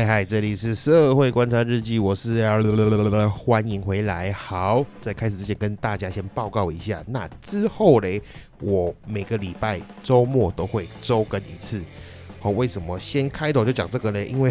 嗨嗨，这里是社会观察日记，我是 L，欢迎回来。好，在开始之前跟大家先报告一下，那之后嘞，我每个礼拜周末都会周更一次。好，为什么先开头就讲这个呢？因为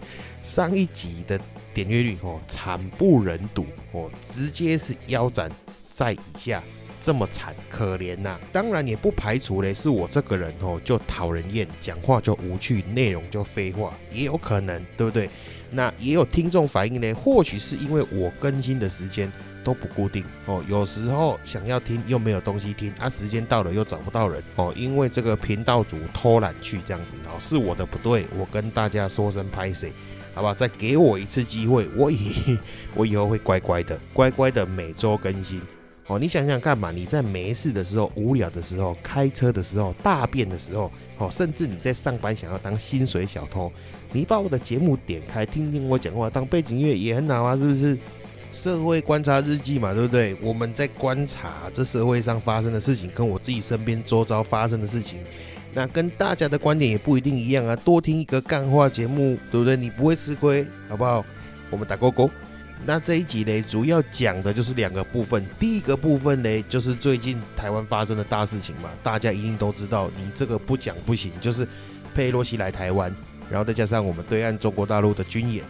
上一集的点阅率哦惨不忍睹哦，直接是腰斩在以下。这么惨可怜呐！当然也不排除嘞，是我这个人哦，就讨人厌，讲话就无趣，内容就废话，也有可能，对不对？那也有听众反映呢，或许是因为我更新的时间都不固定哦，有时候想要听又没有东西听，啊，时间到了又找不到人哦，因为这个频道主偷懒去这样子哦，是我的不对，我跟大家说声拍谁，好吧？再给我一次机会，我以我以后会乖乖的，乖乖的每周更新。哦，你想想看嘛，你在没事的时候、无聊的时候、开车的时候、大便的时候，哦，甚至你在上班想要当薪水小偷，你把我的节目点开，听听我讲话，当背景音乐也很好啊，是不是？社会观察日记嘛，对不对？我们在观察这社会上发生的事情，跟我自己身边周遭发生的事情，那跟大家的观点也不一定一样啊。多听一个干话节目，对不对？你不会吃亏，好不好？我们打勾勾。那这一集呢，主要讲的就是两个部分。第一个部分呢，就是最近台湾发生的大事情嘛，大家一定都知道。你这个不讲不行，就是佩洛西来台湾，然后再加上我们对岸中国大陆的军演。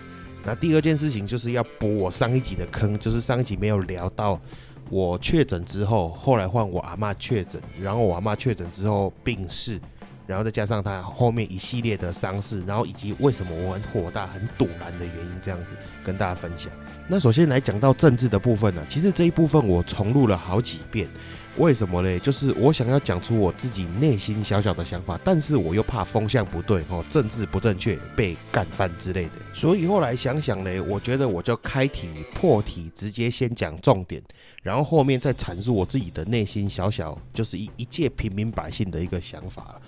那第二件事情就是要补我上一集的坑，就是上一集没有聊到我确诊之后，后来换我阿妈确诊，然后我阿妈确诊之后病逝。然后再加上他后面一系列的伤势，然后以及为什么我很火大、很堵然的原因，这样子跟大家分享。那首先来讲到政治的部分呢，其实这一部分我重录了好几遍。为什么嘞？就是我想要讲出我自己内心小小的想法，但是我又怕风向不对哦，政治不正确被干翻之类的。所以后来想想嘞，我觉得我就开题破题，直接先讲重点，然后后面再阐述我自己的内心小小，就是一一介平民百姓的一个想法。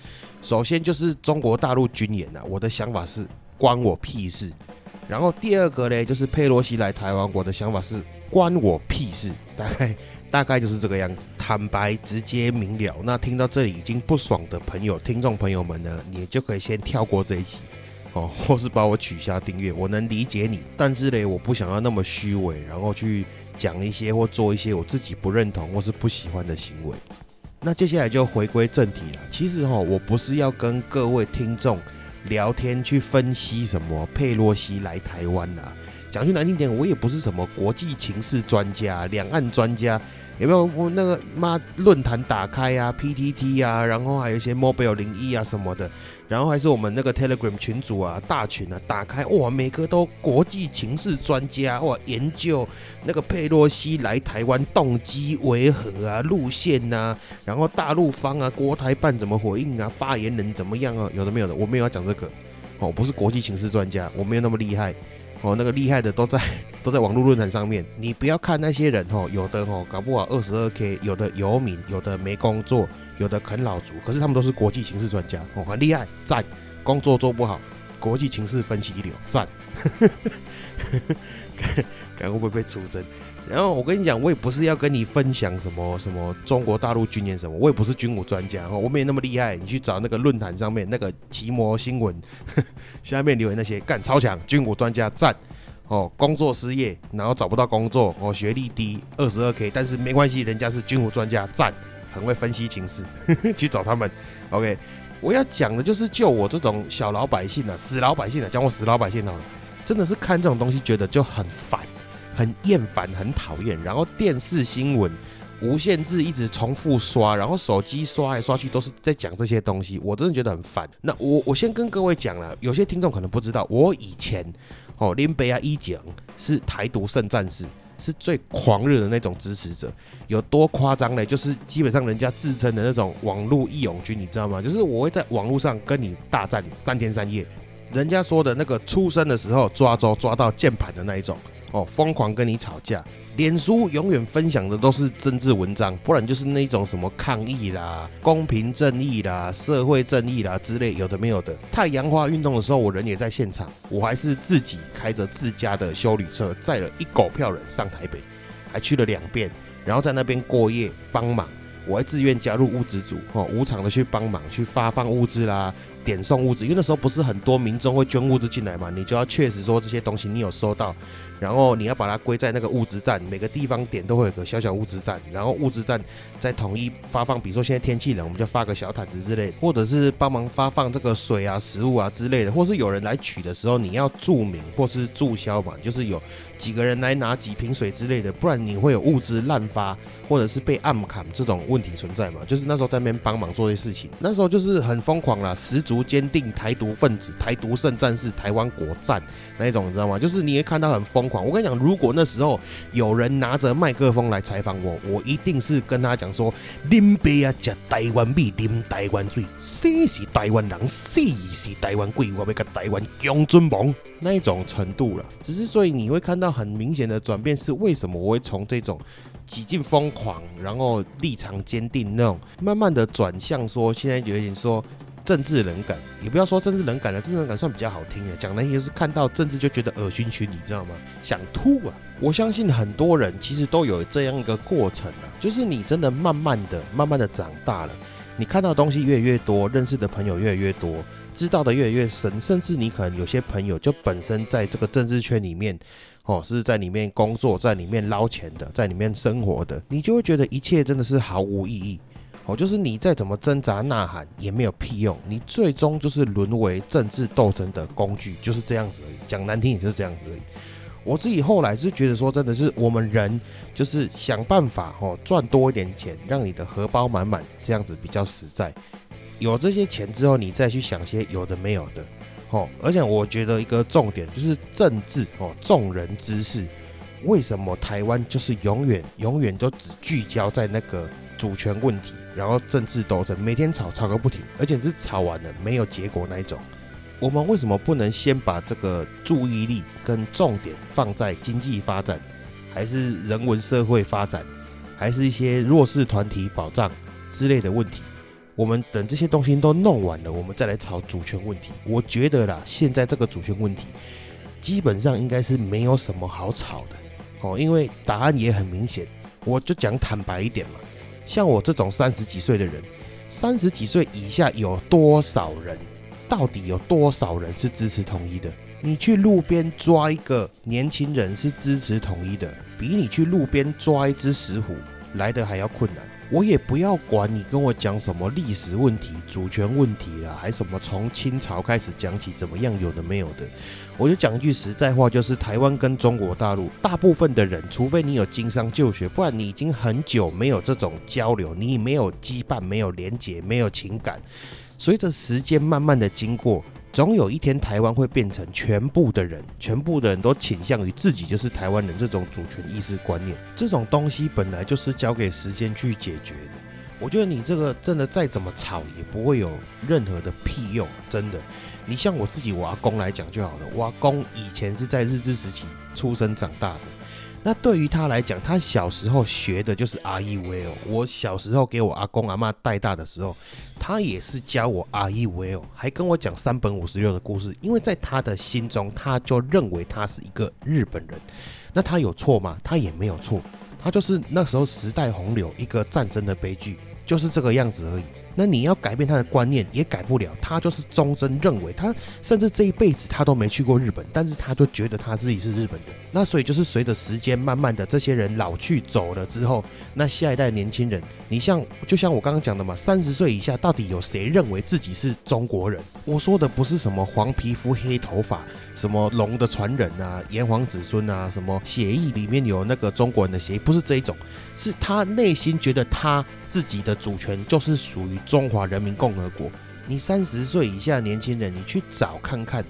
首先就是中国大陆军演啊，我的想法是关我屁事。然后第二个嘞，就是佩洛西来台湾，我的想法是关我屁事。大概。大概就是这个样子，坦白、直接、明了。那听到这里已经不爽的朋友、听众朋友们呢，你就可以先跳过这一集哦，或是把我取消订阅。我能理解你，但是嘞，我不想要那么虚伪，然后去讲一些或做一些我自己不认同或是不喜欢的行为。那接下来就回归正题了。其实哈，我不是要跟各位听众聊天去分析什么佩洛西来台湾啦。讲句难听点，我也不是什么国际情势专家、两岸专家，有没有？我那个妈论坛打开啊，PTT 啊，然后还有一些 Mobile 零一啊什么的，然后还是我们那个 Telegram 群组啊，大群啊，打开哇，每个都国际情势专家哇，研究那个佩洛西来台湾动机为何啊，路线呐，然后大陆方啊，国台办怎么回应啊，发言人怎么样啊？有的没有的，我没有要讲这个哦，不是国际情势专家，我没有那么厉害。哦，那个厉害的都在都在网络论坛上面。你不要看那些人哦，有的哦搞不好二十二 K，有的游民，有的没工作，有的啃老族。可是他们都是国际形势专家哦，很厉害，赞。工作做不好，国际情势分析一流，赞。看会不会被出征？然后我跟你讲，我也不是要跟你分享什么什么中国大陆军演什么，我也不是军武专家哦，我没那么厉害。你去找那个论坛上面那个奇摩新闻 下面留言那些，干超强军武专家赞哦，工作失业然后找不到工作哦，学历低二十二 K，但是没关系，人家是军武专家赞，很会分析情势，去找他们。OK，我要讲的就是就我这种小老百姓啊，死老百姓啊，讲我死老百姓哦，真的是看这种东西觉得就很烦。很厌烦，很讨厌，然后电视新闻无限制一直重复刷，然后手机刷来刷去都是在讲这些东西，我真的觉得很烦。那我我先跟各位讲了，有些听众可能不知道，我以前哦林北啊一讲是台独圣战士，是最狂热的那种支持者，有多夸张呢？就是基本上人家自称的那种网络义勇军，你知道吗？就是我会在网络上跟你大战三天三夜。人家说的那个出生的时候抓周抓到键盘的那一种哦，疯狂跟你吵架。脸书永远分享的都是政治文章，不然就是那种什么抗议啦、公平正义啦、社会正义啦之类，有的没有的。太阳花运动的时候，我人也在现场，我还是自己开着自家的修旅车，载了一狗票人上台北，还去了两遍，然后在那边过夜帮忙。我还自愿加入物资组，哦，无偿的去帮忙去发放物资啦。点送物资，因为那时候不是很多民众会捐物资进来嘛，你就要确实说这些东西你有收到，然后你要把它归在那个物资站，每个地方点都会有个小小物资站，然后物资站再统一发放，比如说现在天气冷，我们就发个小毯子之类，或者是帮忙发放这个水啊、食物啊之类的，或是有人来取的时候，你要注明或是注销嘛，就是有几个人来拿几瓶水之类的，不然你会有物资滥发或者是被暗砍这种问题存在嘛。就是那时候在那边帮忙做些事情，那时候就是很疯狂啦，十足。坚定台独分子、台独圣战士、台湾国战那一种，你知道吗？就是你也看到很疯狂。我跟你讲，如果那时候有人拿着麦克风来采访我，我一定是跟他讲说：林北啊，食台湾米，啉台湾水，生是台湾人，死是台湾鬼，我要跟台湾共尊王那一种程度了。只是所以你会看到很明显的转变，是为什么我会从这种几近疯狂，然后立场坚定那种，慢慢的转向说，现在有一点说。政治冷感，也不要说政治冷感了，政治冷感算比较好听的。讲那些是看到政治就觉得恶心熏，你知道吗？想吐啊！我相信很多人其实都有这样一个过程啊，就是你真的慢慢的、慢慢的长大了，你看到东西越来越多，认识的朋友越来越多，知道的越来越深，甚至你可能有些朋友就本身在这个政治圈里面，哦，是在里面工作，在里面捞钱的，在里面生活的，你就会觉得一切真的是毫无意义。哦，就是你再怎么挣扎呐喊也没有屁用，你最终就是沦为政治斗争的工具，就是这样子而已。讲难听也就是这样子而已。我自己后来是觉得说，真的是我们人就是想办法哦，赚多一点钱，让你的荷包满满，这样子比较实在。有这些钱之后，你再去想些有的没有的。哦，而且我觉得一个重点就是政治哦，众人之事，为什么台湾就是永远永远都只聚焦在那个主权问题？然后政治斗争，每天吵吵个不停，而且是吵完了没有结果那一种。我们为什么不能先把这个注意力跟重点放在经济发展，还是人文社会发展，还是一些弱势团体保障之类的问题？我们等这些东西都弄完了，我们再来吵主权问题。我觉得啦，现在这个主权问题基本上应该是没有什么好吵的哦，因为答案也很明显。我就讲坦白一点嘛。像我这种三十几岁的人，三十几岁以下有多少人？到底有多少人是支持统一的？你去路边抓一个年轻人是支持统一的，比你去路边抓一只石虎来的还要困难。我也不要管你跟我讲什么历史问题、主权问题了，还什么从清朝开始讲起怎么样，有的没有的。我就讲一句实在话，就是台湾跟中国大陆大部分的人，除非你有经商就学，不然你已经很久没有这种交流，你没有羁绊，没有连结，没有情感。随着时间慢慢的经过。总有一天，台湾会变成全部的人，全部的人都倾向于自己就是台湾人这种主权意识观念。这种东西本来就是交给时间去解决的。我觉得你这个真的再怎么吵，也不会有任何的屁用。真的，你像我自己我阿公来讲就好了。我阿公以前是在日治时期出生长大的。那对于他来讲，他小时候学的就是 R E V O。我小时候给我阿公阿妈带大的时候，他也是教我 R E V O，还跟我讲三本五十六的故事。因为在他的心中，他就认为他是一个日本人。那他有错吗？他也没有错，他就是那时候时代洪流，一个战争的悲剧，就是这个样子而已。那你要改变他的观念也改不了，他就是忠贞认为他甚至这一辈子他都没去过日本，但是他就觉得他自己是日本人。那所以就是随着时间慢慢的这些人老去走了之后，那下一代年轻人，你像就像我刚刚讲的嘛，三十岁以下到底有谁认为自己是中国人？我说的不是什么黄皮肤黑头发，什么龙的传人啊，炎黄子孙啊，什么协议里面有那个中国人的协议，不是这一种，是他内心觉得他自己的主权就是属于。中华人民共和国，你三十岁以下年轻人，你去找看看，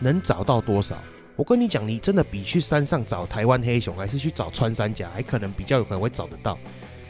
能找到多少？我跟你讲，你真的比去山上找台湾黑熊，还是去找穿山甲，还可能比较有可能会找得到。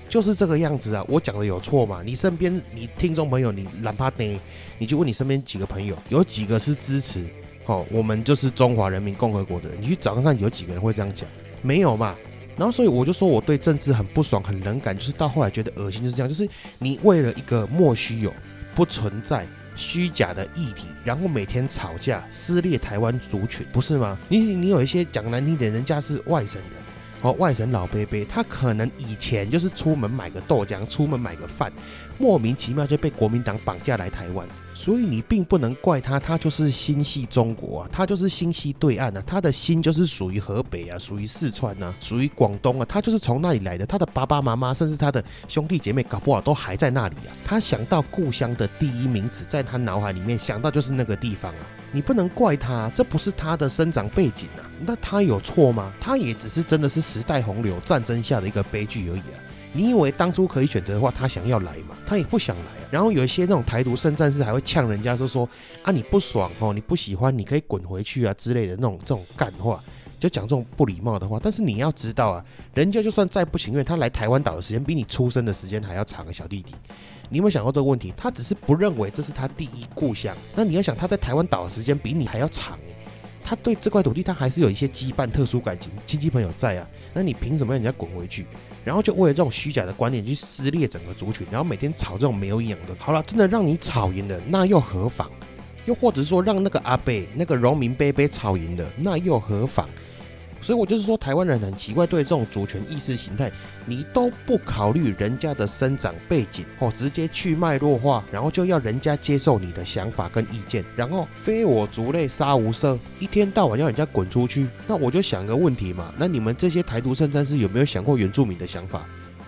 就是这个样子啊！我讲的有错吗？你身边，你听众朋友，你哪怕你，你就问你身边几个朋友，有几个是支持哦，我们就是中华人民共和国的人。你去找看看有几个人会这样讲，没有嘛？然后所以我就说我对政治很不爽、很冷感，就是到后来觉得恶心，就是这样，就是你为了一个莫须有、不存在。虚假的议题，然后每天吵架，撕裂台湾族群，不是吗？你你有一些讲难听点，人家是外省人，哦，外省老伯伯，他可能以前就是出门买个豆浆，出门买个饭。莫名其妙就被国民党绑架来台湾，所以你并不能怪他，他就是心系中国啊，他就是心系对岸啊，他的心就是属于河北啊，属于四川啊，属于广东啊，他就是从那里来的，他的爸爸妈妈甚至他的兄弟姐妹搞不好都还在那里啊，他想到故乡的第一名字，在他脑海里面想到就是那个地方啊，你不能怪他，这不是他的生长背景啊，那他有错吗？他也只是真的是时代洪流战争下的一个悲剧而已啊。你以为当初可以选择的话，他想要来嘛？他也不想来啊。然后有一些那种台独圣战士还会呛人家，说说啊你不爽哦，你不喜欢，你可以滚回去啊之类的那种这种干话，就讲这种不礼貌的话。但是你要知道啊，人家就算再不情愿，他来台湾岛的时间比你出生的时间还要长，小弟弟。你有没有想过这个问题？他只是不认为这是他第一故乡。那你要想他在台湾岛的时间比你还要长。他对这块土地，他还是有一些羁绊、特殊感情、亲戚朋友在啊。那你凭什么让人家滚回去？然后就为了这种虚假的观念去撕裂整个族群，然后每天吵这种没有营养的。好了，真的让你吵赢了，那又何妨？又或者说让那个阿贝、那个农民贝贝吵赢了，那又何妨？所以我就是说，台湾人很奇怪，对这种主权意识形态，你都不考虑人家的生长背景，哦，直接去脉络化，然后就要人家接受你的想法跟意见，然后非我族类，杀无赦，一天到晚要人家滚出去。那我就想个问题嘛，那你们这些台独圣战士有没有想过原住民的想法？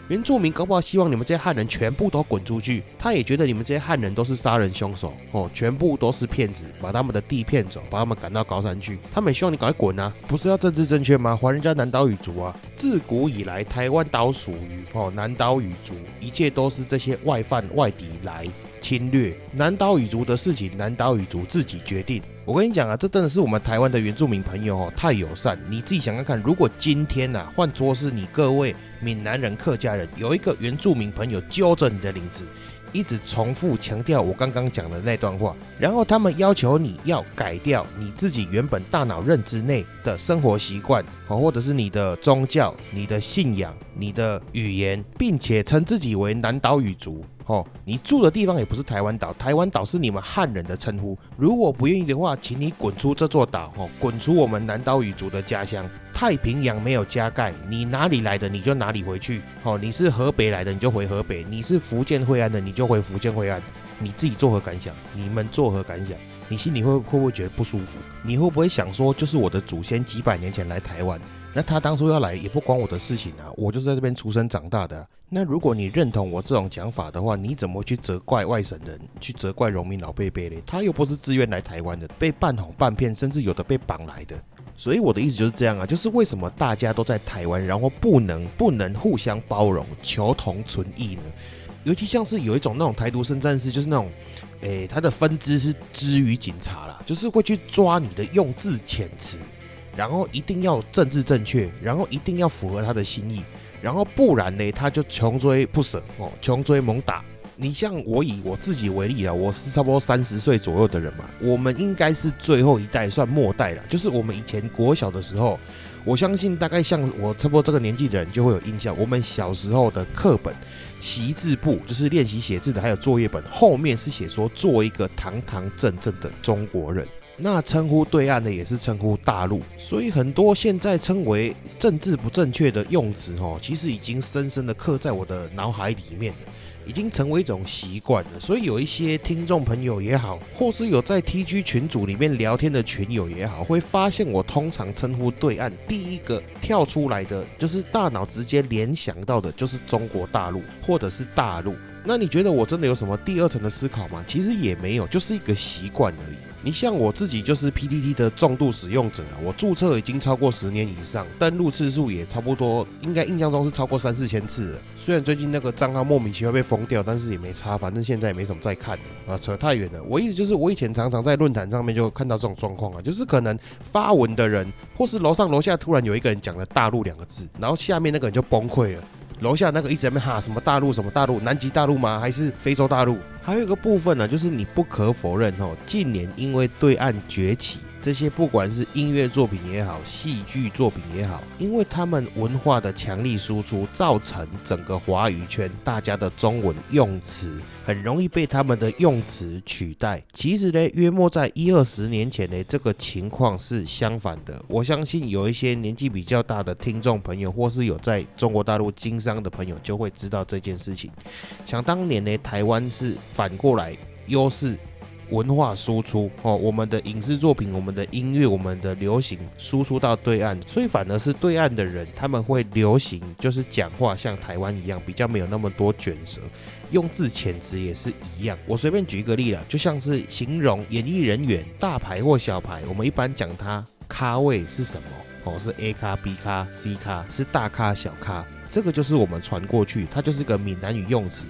原住民搞不好希望你们这些汉人全部都滚出去，他也觉得你们这些汉人都是杀人凶手哦，全部都是骗子，把他们的地骗走，把他们赶到高山去，他们也希望你赶快滚啊！不是要政治正确吗？还人家南岛语族啊！自古以来，台湾岛属于哦南岛语族，一切都是这些外犯外敌来侵略南岛语族的事情，南岛语族自己决定。我跟你讲啊，这真的是我们台湾的原住民朋友哦，太友善。你自己想想看，如果今天呐，换作是你各位闽南人、客家人，有一个原住民朋友揪着你的领子，一直重复强调我刚刚讲的那段话，然后他们要求你要改掉你自己原本大脑认知内的生活习惯，哦，或者是你的宗教、你的信仰、你的语言，并且称自己为南岛语族。哦，你住的地方也不是台湾岛，台湾岛是你们汉人的称呼。如果不愿意的话，请你滚出这座岛，哦，滚出我们南岛语族的家乡。太平洋没有加盖，你哪里来的你就哪里回去。哦，你是河北来的你就回河北，你是福建惠安的你就回福建惠安。你自己作何感想？你们作何感想？你心里会会不会觉得不舒服？你会不会想说，就是我的祖先几百年前来台湾？那他当初要来也不关我的事情啊，我就是在这边出生长大的。那如果你认同我这种讲法的话，你怎么去责怪外省人，去责怪农民老贝贝嘞？他又不是自愿来台湾的，被半哄半骗，甚至有的被绑来的。所以我的意思就是这样啊，就是为什么大家都在台湾，然后不能不能互相包容，求同存异呢？尤其像是有一种那种台独生战士，就是那种，诶，他的分支是之于警察啦，就是会去抓你的用字遣词。然后一定要政治正确，然后一定要符合他的心意，然后不然呢，他就穷追不舍哦，穷追猛打。你像我以我自己为例啊，我是差不多三十岁左右的人嘛，我们应该是最后一代，算末代了。就是我们以前国小的时候，我相信大概像我差不多这个年纪的人就会有印象，我们小时候的课本习字簿，就是练习写字的，还有作业本，后面是写说做一个堂堂正正的中国人。那称呼对岸的也是称呼大陆，所以很多现在称为政治不正确的用词，哦，其实已经深深的刻在我的脑海里面了，已经成为一种习惯了。所以有一些听众朋友也好，或是有在 TG 群组里面聊天的群友也好，会发现我通常称呼对岸第一个跳出来的，就是大脑直接联想到的就是中国大陆或者是大陆。那你觉得我真的有什么第二层的思考吗？其实也没有，就是一个习惯而已。你像我自己就是 PTT 的重度使用者啊，我注册已经超过十年以上，登录次数也差不多，应该印象中是超过三四千次了。虽然最近那个账号莫名其妙被封掉，但是也没差，反正现在也没什么在看的啊，扯太远了。我意思就是，我以前常常在论坛上面就看到这种状况啊，就是可能发文的人，或是楼上楼下突然有一个人讲了“大陆”两个字，然后下面那个人就崩溃了。楼下那个一直在那哈什么大陆什么大陆南极大陆吗？还是非洲大陆？还有一个部分呢，就是你不可否认哦，近年因为对岸崛起。这些不管是音乐作品也好，戏剧作品也好，因为他们文化的强力输出，造成整个华语圈大家的中文用词很容易被他们的用词取代。其实呢，约莫在一二十年前呢，这个情况是相反的。我相信有一些年纪比较大的听众朋友，或是有在中国大陆经商的朋友，就会知道这件事情。想当年呢，台湾是反过来优势。文化输出哦，我们的影视作品、我们的音乐、我们的流行输出到对岸，所以反而是对岸的人他们会流行，就是讲话像台湾一样，比较没有那么多卷舌，用字遣词也是一样。我随便举一个例啦，就像是形容演艺人员大牌或小牌，我们一般讲他咖位是什么哦，是 A 咖、B 咖、C 咖，是大咖、小咖，这个就是我们传过去，它就是个闽南语用词。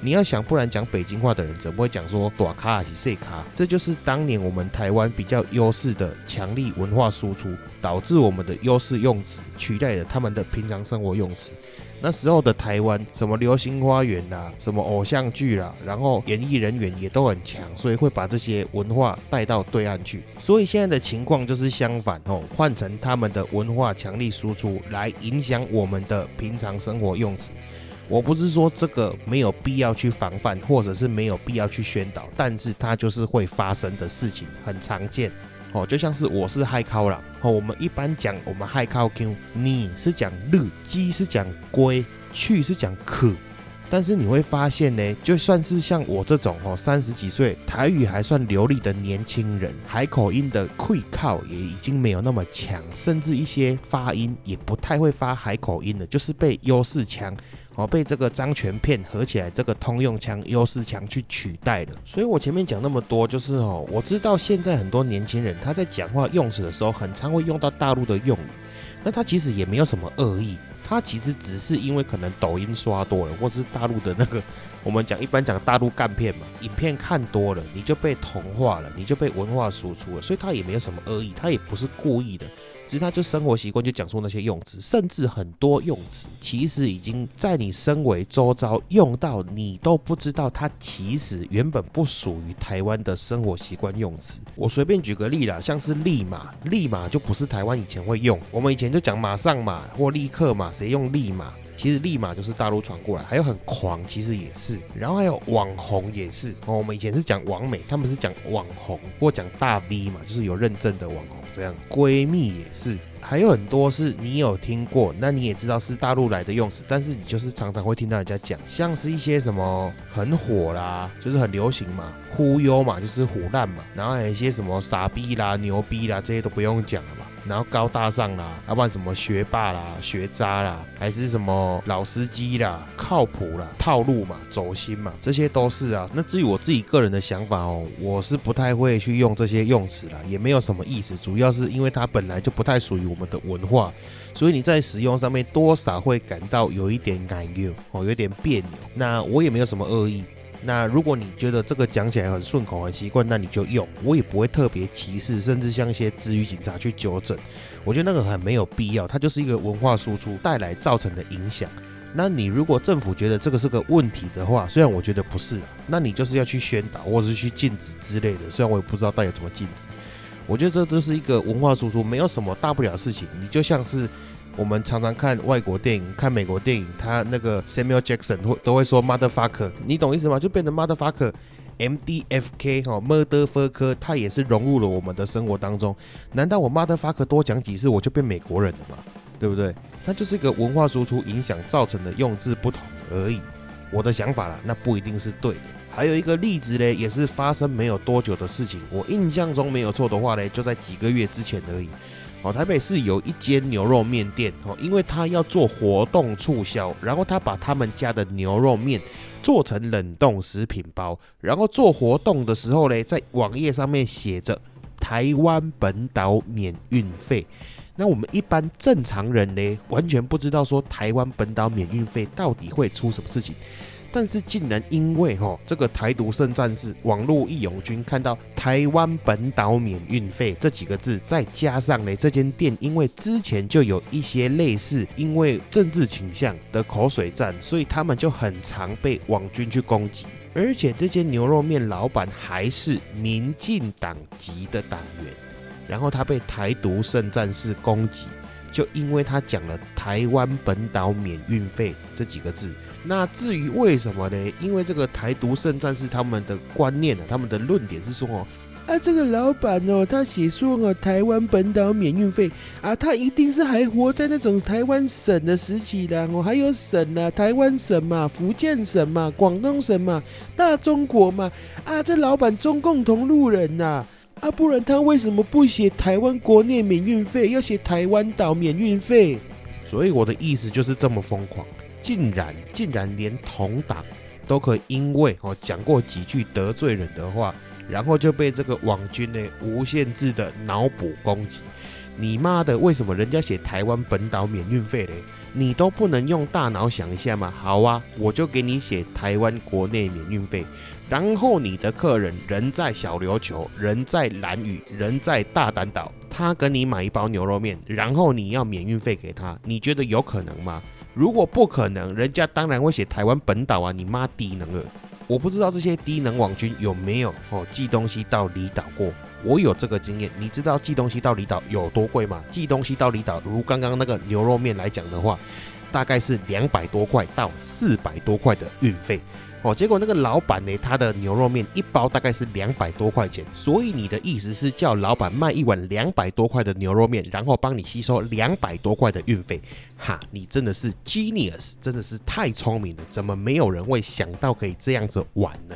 你要想，不然讲北京话的人怎么会讲说短卡还是细卡？这就是当年我们台湾比较优势的强力文化输出，导致我们的优势用词取代了他们的平常生活用词。那时候的台湾，什么流星花园啦，什么偶像剧啦，然后演艺人员也都很强，所以会把这些文化带到对岸去。所以现在的情况就是相反哦，换成他们的文化强力输出来影响我们的平常生活用词。我不是说这个没有必要去防范，或者是没有必要去宣导，但是它就是会发生的事情，很常见哦。就像是我是嗨考啦，哦，我们一般讲我们嗨考 Q，你是讲日，鸡是讲龟，去是讲可，但是你会发现呢，就算是像我这种哦三十几岁台语还算流利的年轻人，海口音的溃靠也已经没有那么强，甚至一些发音也不太会发海口音的，就是被优势强。哦，被这个张全片合起来，这个通用枪、优势枪去取代了。所以我前面讲那么多，就是哦，我知道现在很多年轻人他在讲话用词的时候，很常会用到大陆的用语，那他其实也没有什么恶意，他其实只是因为可能抖音刷多了，或者是大陆的那个。我们讲一般讲大陆干片嘛，影片看多了，你就被同化了，你就被文化输出了，所以他也没有什么恶意，他也不是故意的，只是他就生活习惯就讲出那些用词，甚至很多用词其实已经在你身为周遭用到，你都不知道它其实原本不属于台湾的生活习惯用词。我随便举个例啦，像是立马，立马就不是台湾以前会用，我们以前就讲马上马或立刻马，谁用立马？其实立马就是大陆传过来，还有很狂，其实也是，然后还有网红也是哦。我们以前是讲网美，他们是讲网红或讲大 V 嘛，就是有认证的网红这样。闺蜜也是，还有很多是你有听过，那你也知道是大陆来的用词，但是你就是常常会听到人家讲，像是一些什么很火啦，就是很流行嘛，忽悠嘛，就是虎烂嘛，然后还有一些什么傻逼啦、牛逼啦，这些都不用讲了吧。然后高大上啦，要不然什么学霸啦、学渣啦，还是什么老司机啦、靠谱啦、套路嘛、走心嘛，这些都是啊。那至于我自己个人的想法哦，我是不太会去用这些用词啦，也没有什么意思。主要是因为它本来就不太属于我们的文化，所以你在使用上面多少会感到有一点感忧哦，有点别扭。那我也没有什么恶意。那如果你觉得这个讲起来很顺口、很习惯，那你就用，我也不会特别歧视，甚至像一些治愈警察去纠正。我觉得那个很没有必要，它就是一个文化输出带来造成的影响。那你如果政府觉得这个是个问题的话，虽然我觉得不是，那你就是要去宣导或者是去禁止之类的。虽然我也不知道到底怎么禁止，我觉得这都是一个文化输出，没有什么大不了事情。你就像是。我们常常看外国电影，看美国电影，他那个 Samuel Jackson 会都会说 motherfucker，你懂意思吗？就变成 motherfucker，M D F K 哈，motherfucker，它也是融入了我们的生活当中。难道我 motherfucker 多讲几次我就变美国人了吗？对不对？它就是一个文化输出影响造成的用字不同而已。我的想法啦，那不一定是对的。还有一个例子嘞，也是发生没有多久的事情，我印象中没有错的话嘞，就在几个月之前而已。台北市有一间牛肉面店哦，因为他要做活动促销，然后他把他们家的牛肉面做成冷冻食品包，然后做活动的时候呢，在网页上面写着台湾本岛免运费。那我们一般正常人呢，完全不知道说台湾本岛免运费到底会出什么事情。但是竟然因为哈这个台独圣战士网络义勇军看到台湾本岛免运费这几个字，再加上呢这间店因为之前就有一些类似因为政治倾向的口水战，所以他们就很常被网军去攻击。而且这间牛肉面老板还是民进党籍的党员，然后他被台独圣战士攻击，就因为他讲了台湾本岛免运费这几个字。那至于为什么呢？因为这个台独圣战士他们的观念呢，他们的论点是说哦。啊，这个老板哦，他写说啊，台湾本岛免运费啊，他一定是还活在那种台湾省的时期啦。哦，还有省啊，台湾省嘛，福建省嘛，广东省嘛，大中国嘛。啊，这老板中共同路人呐。啊，不然他为什么不写台湾国内免运费，要写台湾岛免运费？所以我的意思就是这么疯狂，竟然竟然连同党都可以因为哦讲过几句得罪人的话。然后就被这个网军呢无限制的脑补攻击，你妈的，为什么人家写台湾本岛免运费嘞？你都不能用大脑想一下吗？好啊，我就给你写台湾国内免运费，然后你的客人人在小琉球，人在蓝屿，人在大胆岛，他跟你买一包牛肉面，然后你要免运费给他，你觉得有可能吗？如果不可能，人家当然会写台湾本岛啊，你妈低能了。我不知道这些低能网军有没有哦寄东西到离岛过？我有这个经验。你知道寄东西到离岛有多贵吗？寄东西到离岛，如刚刚那个牛肉面来讲的话，大概是两百多块到四百多块的运费。哦，结果那个老板呢，他的牛肉面一包大概是两百多块钱，所以你的意思是叫老板卖一碗两百多块的牛肉面，然后帮你吸收两百多块的运费？哈，你真的是 genius，真的是太聪明了，怎么没有人会想到可以这样子玩呢？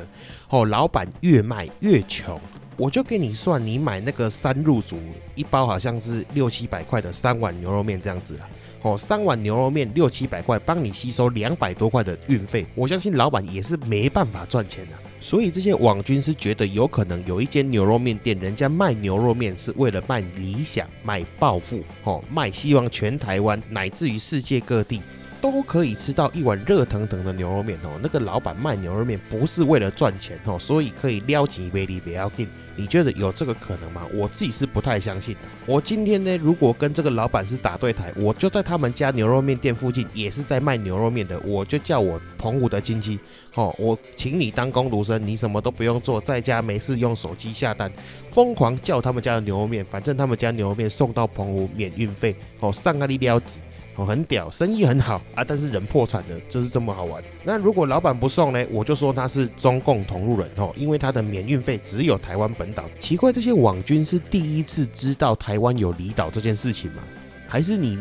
哦，老板越卖越穷，我就给你算，你买那个三入组一包好像是六七百块的三碗牛肉面这样子了。哦，三碗牛肉面六七百块，帮你吸收两百多块的运费，我相信老板也是没办法赚钱的。所以这些网军是觉得有可能有一间牛肉面店，人家卖牛肉面是为了卖理想、卖暴富，哦，卖希望全台湾乃至于世界各地。都可以吃到一碗热腾腾的牛肉面哦。那个老板卖牛肉面不是为了赚钱哦，所以可以撩起威力不要紧。你觉得有这个可能吗？我自己是不太相信的。我今天呢，如果跟这个老板是打对台，我就在他们家牛肉面店附近，也是在卖牛肉面的，我就叫我澎湖的亲戚，哦，我请你当工读生，你什么都不用做，在家没事用手机下单，疯狂叫他们家的牛肉面，反正他们家牛肉面送到澎湖免运费，哦，上个力撩几。哦，很屌，生意很好啊，但是人破产了，就是这么好玩。那如果老板不送呢，我就说他是中共同路人哦，因为他的免运费只有台湾本岛。奇怪，这些网军是第一次知道台湾有离岛这件事情吗？还是你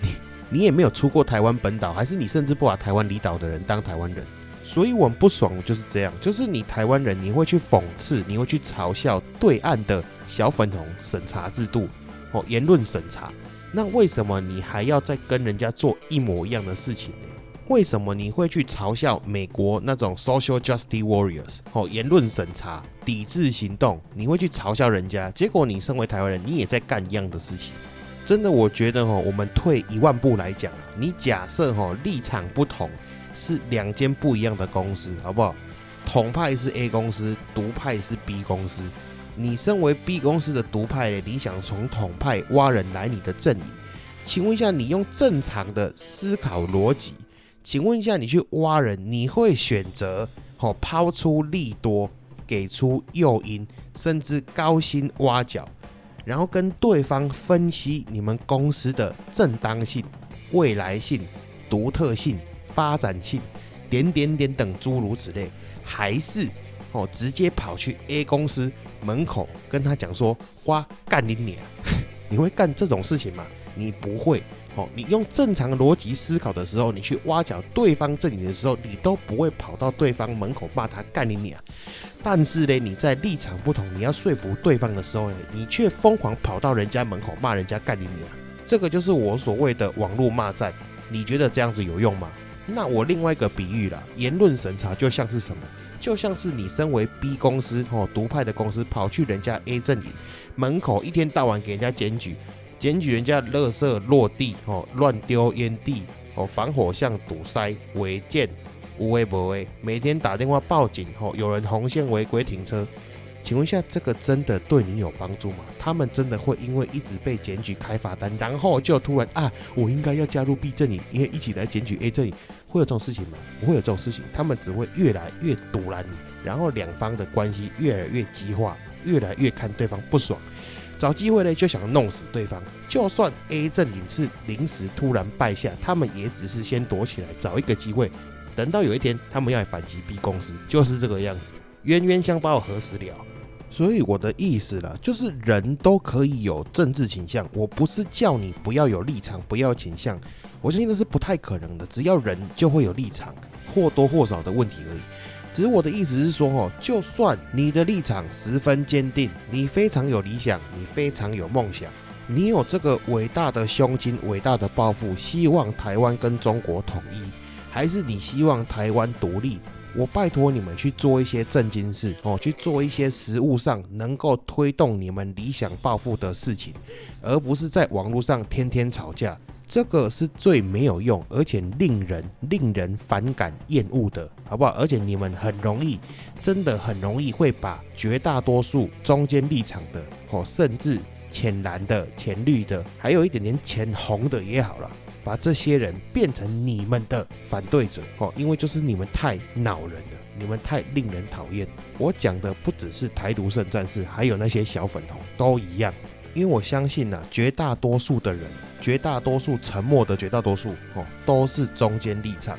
你你也没有出过台湾本岛？还是你甚至不把台湾离岛的人当台湾人？所以我们不爽就是这样，就是你台湾人，你会去讽刺，你会去嘲笑对岸的小粉红审查制度哦，言论审查。那为什么你还要再跟人家做一模一样的事情呢？为什么你会去嘲笑美国那种 social justice warriors 哦，言论审查、抵制行动？你会去嘲笑人家，结果你身为台湾人，你也在干一样的事情。真的，我觉得哈，我们退一万步来讲啊，你假设哈立场不同，是两间不一样的公司，好不好？统派是 A 公司，独派是 B 公司。你身为 B 公司的独派，你想从统派挖人来你的阵营？请问一下，你用正常的思考逻辑，请问一下，你去挖人，你会选择哦抛出利多，给出诱因，甚至高薪挖角，然后跟对方分析你们公司的正当性、未来性、独特性、发展性，点点点等诸如此类，还是哦直接跑去 A 公司？门口跟他讲说：“花干你脸，你会干这种事情吗？你不会。哦，你用正常逻辑思考的时候，你去挖角对方阵营的时候，你都不会跑到对方门口骂他干你脸。但是呢，你在立场不同，你要说服对方的时候呢，你却疯狂跑到人家门口骂人家干你脸。这个就是我所谓的网络骂战。你觉得这样子有用吗？那我另外一个比喻了，言论审查就像是什么？就像是你身为 B 公司哦，独派的公司，跑去人家 A 阵营门口，一天到晚给人家检举，检举人家垃圾落地哦，乱丢烟蒂哦，防火巷堵塞违建无微不微，每天打电话报警哦，有人红线违规停车。请问一下，这个真的对你有帮助吗？他们真的会因为一直被检举开罚单，然后就突然啊，我应该要加入 B 阵营，因为一起来检举 A 阵营，会有这种事情吗？不会有这种事情，他们只会越来越堵拦你，然后两方的关系越来越激化，越来越看对方不爽。找机会呢就想弄死对方。就算 A 阵营是临时突然败下，他们也只是先躲起来，找一个机会，等到有一天他们要来反击 B 公司，就是这个样子。冤冤相报何时了？所以我的意思啦，就是人都可以有政治倾向，我不是叫你不要有立场，不要倾向，我相信那是不太可能的。只要人就会有立场，或多或少的问题而已。只是我的意思是说，哦，就算你的立场十分坚定，你非常有理想，你非常有梦想，你有这个伟大的胸襟、伟大的抱负，希望台湾跟中国统一，还是你希望台湾独立？我拜托你们去做一些正经事哦，去做一些实物上能够推动你们理想抱负的事情，而不是在网络上天天吵架。这个是最没有用，而且令人令人反感厌恶的，好不好？而且你们很容易，真的很容易会把绝大多数中间立场的哦，甚至浅蓝的、浅绿的，还有一点点浅红的也好了。把这些人变成你们的反对者哦，因为就是你们太恼人了，你们太令人讨厌。我讲的不只是台独圣战士，还有那些小粉红都一样。因为我相信呐，绝大多数的人，绝大多数沉默的绝大多数哦，都是中间立场。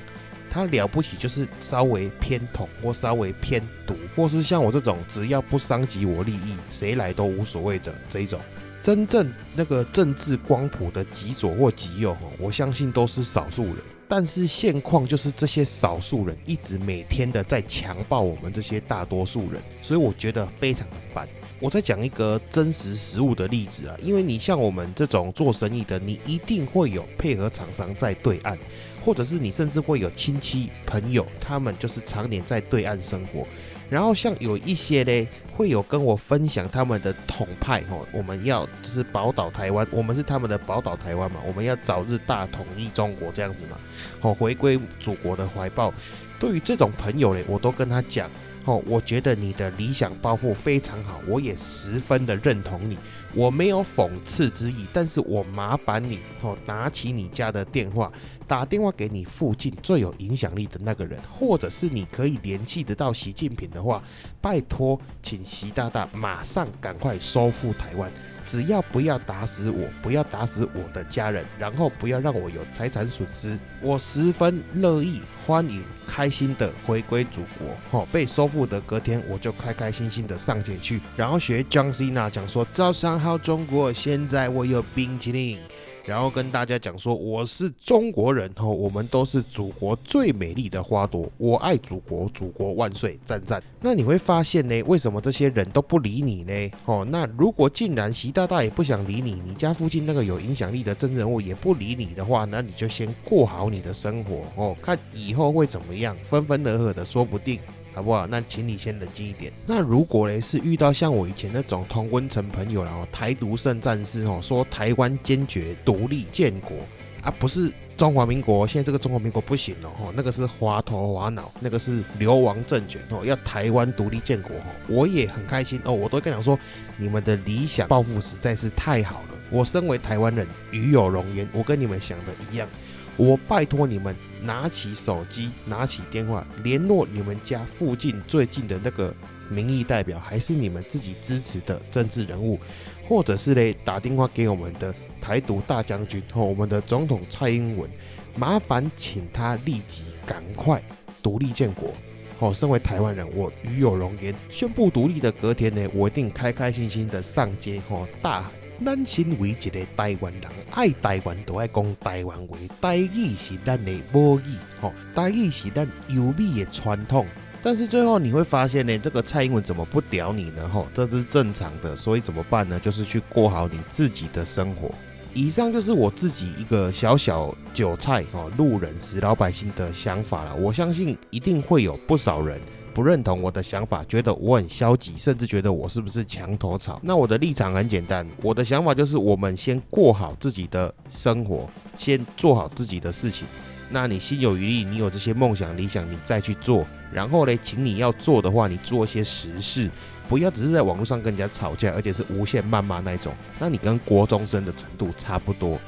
他了不起就是稍微偏统或稍微偏独，或是像我这种只要不伤及我利益，谁来都无所谓的这一种。真正那个政治光谱的极左或极右，我相信都是少数人。但是现况就是这些少数人一直每天的在强暴我们这些大多数人，所以我觉得非常的烦。我再讲一个真实实物的例子啊，因为你像我们这种做生意的，你一定会有配合厂商在对岸，或者是你甚至会有亲戚朋友，他们就是常年在对岸生活。然后像有一些嘞，会有跟我分享他们的统派哦，我们要就是宝岛台湾，我们是他们的宝岛台湾嘛，我们要早日大统一中国这样子嘛，哦，回归祖国的怀抱。对于这种朋友嘞，我都跟他讲。哦，我觉得你的理想抱负非常好，我也十分的认同你。我没有讽刺之意，但是我麻烦你哦，拿起你家的电话，打电话给你附近最有影响力的那个人，或者是你可以联系得到习近平的话，拜托，请习大大马上赶快收复台湾。只要不要打死我，不要打死我的家人，然后不要让我有财产损失，我十分乐意欢迎开心的回归祖国。哈，被收复的隔天，我就开开心心的上街去，然后学 John Cena 讲说：“早上好，中国，现在我有冰淇淋。”然后跟大家讲说，我是中国人哦，我们都是祖国最美丽的花朵，我爱祖国，祖国万岁，赞赞。那你会发现呢，为什么这些人都不理你呢？哦，那如果竟然习大大也不想理你，你家附近那个有影响力的政治人物也不理你的话，那你就先过好你的生活哦，看以后会怎么样，分分合合的说不定。好不好？那请你先冷静一点。那如果嘞是遇到像我以前那种同温层朋友，然后台独圣战士哦，说台湾坚决独立建国啊，不是中华民国，现在这个中华民国不行了哦，那个是滑头滑脑，那个是流亡政权哦，要台湾独立建国哦，我也很开心哦，我都跟讲说，你们的理想抱负实在是太好了。我身为台湾人，与有荣焉，我跟你们想的一样。我拜托你们拿起手机，拿起电话，联络你们家附近最近的那个民意代表，还是你们自己支持的政治人物，或者是嘞打电话给我们的台独大将军和我们的总统蔡英文，麻烦请他立即赶快独立建国。哦，身为台湾人，我与有荣焉。宣布独立的隔天呢，我一定开开心心的上街，吼大喊。咱身为一个台湾人，爱台湾都爱讲台湾话，台语是咱的母语，吼，台语是咱优美的传统。但是最后你会发现呢，这个蔡英文怎么不屌你呢？吼，这是正常的，所以怎么办呢？就是去过好你自己的生活。以上就是我自己一个小小韭菜哦，路人死老百姓的想法了。我相信一定会有不少人。不认同我的想法，觉得我很消极，甚至觉得我是不是墙头草？那我的立场很简单，我的想法就是，我们先过好自己的生活，先做好自己的事情。那你心有余力，你有这些梦想理想，你再去做。然后呢，请你要做的话，你做一些实事，不要只是在网络上跟人家吵架，而且是无限谩骂那种。那你跟国中生的程度差不多。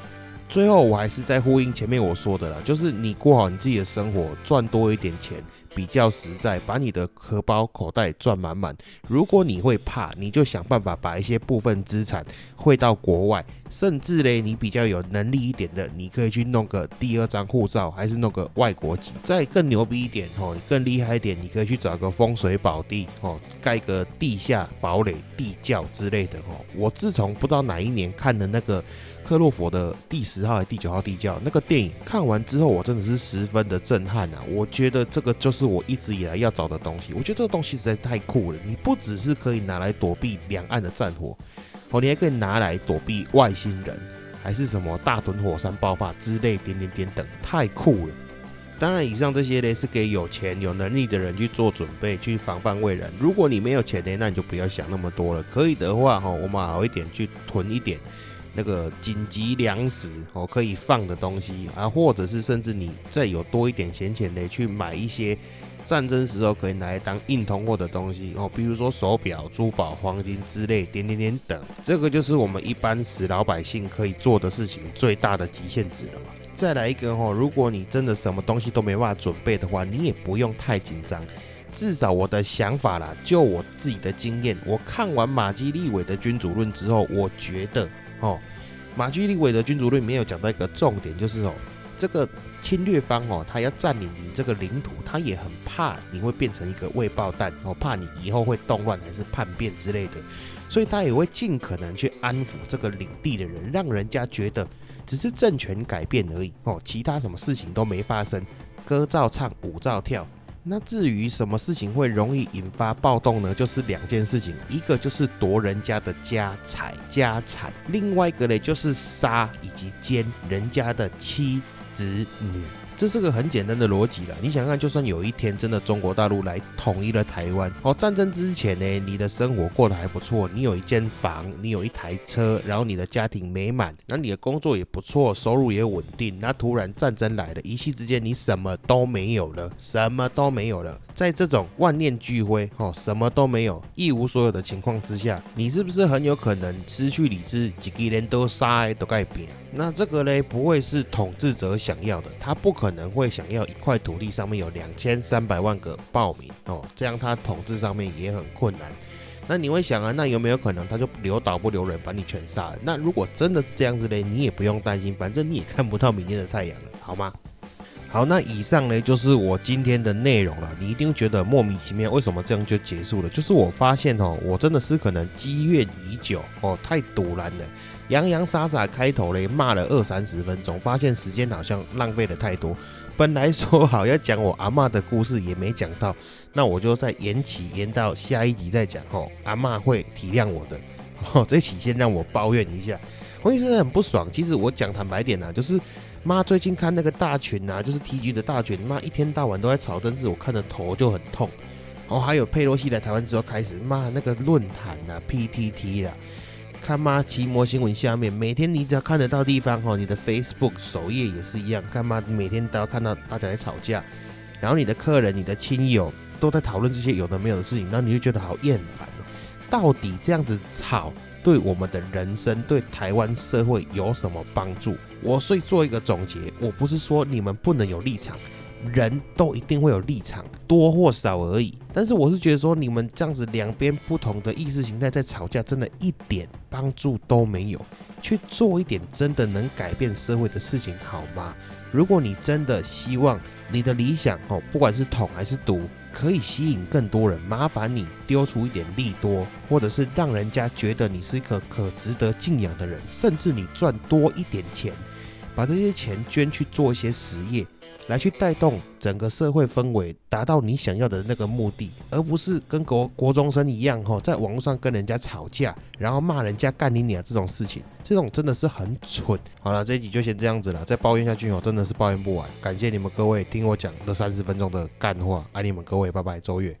最后我还是在呼应前面我说的啦，就是你过好你自己的生活，赚多一点钱。比较实在，把你的荷包口袋赚满满。如果你会怕，你就想办法把一些部分资产汇到国外，甚至嘞，你比较有能力一点的，你可以去弄个第二张护照，还是弄个外国籍。再更牛逼一点哦，更厉害一点，你可以去找个风水宝地哦，盖个地下堡垒、地窖之类的哦。我自从不知道哪一年看的那个。克洛佛的第十号还第九号地窖那个电影看完之后，我真的是十分的震撼啊！我觉得这个就是我一直以来要找的东西。我觉得这个东西实在太酷了。你不只是可以拿来躲避两岸的战火，哦，你还可以拿来躲避外星人，还是什么大屯火山爆发之类点点点等，太酷了。当然，以上这些呢是给有钱有能力的人去做准备，去防范未然。如果你没有钱呢，那你就不要想那么多了。可以的话，哈，我们好一点去囤一点。那个紧急粮食哦，可以放的东西啊，或者是甚至你再有多一点闲钱的去买一些战争时候可以拿来当硬通货的东西哦，比如说手表、珠宝、黄金之类点点点等，这个就是我们一般死老百姓可以做的事情最大的极限值了嘛。再来一个哦，如果你真的什么东西都没办法准备的话，你也不用太紧张。至少我的想法啦，就我自己的经验，我看完马基利伟的君主论之后，我觉得。哦，马基利韦的君主论里面有讲到一个重点，就是哦，这个侵略方哦，他要占领你这个领土，他也很怕你会变成一个未爆弹，哦，怕你以后会动乱还是叛变之类的，所以他也会尽可能去安抚这个领地的人，让人家觉得只是政权改变而已，哦，其他什么事情都没发生，歌照唱，舞照跳。那至于什么事情会容易引发暴动呢？就是两件事情，一个就是夺人家的家财家产，另外一个呢就是杀以及奸人家的妻子女。这是个很简单的逻辑了。你想看，就算有一天真的中国大陆来统一了台湾，好，战争之前呢，你的生活过得还不错，你有一间房，你有一台车，然后你的家庭美满，那你的工作也不错，收入也稳定。那突然战争来了，一夕之间你什么都没有了，什么都没有了。在这种万念俱灰，哦，什么都没有，一无所有的情况之下，你是不是很有可能失去理智，几个人都杀都改变？那这个呢，不会是统治者想要的，他不可能会想要一块土地上面有两千三百万个暴民哦，这样他统治上面也很困难。那你会想啊，那有没有可能他就留岛不留人，把你全杀了？那如果真的是这样子嘞，你也不用担心，反正你也看不到明天的太阳了，好吗？好，那以上呢就是我今天的内容了。你一定觉得莫名其妙，为什么这样就结束了？就是我发现哦，我真的是可能积怨已久哦，太堵然了。洋洋洒洒开头嘞骂了二三十分钟，发现时间好像浪费了太多。本来说好要讲我阿妈的故事，也没讲到，那我就再延期延到下一集再讲哦。阿妈会体谅我的。哦，这期先让我抱怨一下，我也是很不爽。其实我讲坦白点呐，就是妈最近看那个大群呐，就是 T G 的大群，妈一天到晚都在吵政治，我看的头就很痛。然哦，还有佩洛西来台湾之后开始骂那个论坛呐，P T T 啦。看妈奇摩新闻下面，每天你只要看得到地方吼，你的 Facebook 首页也是一样，看妈每天都要看到大家在吵架，然后你的客人、你的亲友都在讨论这些有的没有的事情，然后你就觉得好厌烦哦。到底这样子吵对我们的人生、对台湾社会有什么帮助？我所以做一个总结，我不是说你们不能有立场。人都一定会有立场，多或少而已。但是我是觉得说，你们这样子两边不同的意识形态在吵架，真的一点帮助都没有。去做一点真的能改变社会的事情，好吗？如果你真的希望你的理想哦，不管是统还是独，可以吸引更多人，麻烦你丢出一点利多，或者是让人家觉得你是一个可值得敬仰的人，甚至你赚多一点钱，把这些钱捐去做一些实业。来去带动整个社会氛围，达到你想要的那个目的，而不是跟国国中生一样吼，在网络上跟人家吵架，然后骂人家干你娘这种事情，这种真的是很蠢。好了，这一集就先这样子了，再抱怨下去哦，真的是抱怨不完。感谢你们各位听我讲这三十分钟的干话，爱你们各位，拜拜，周月。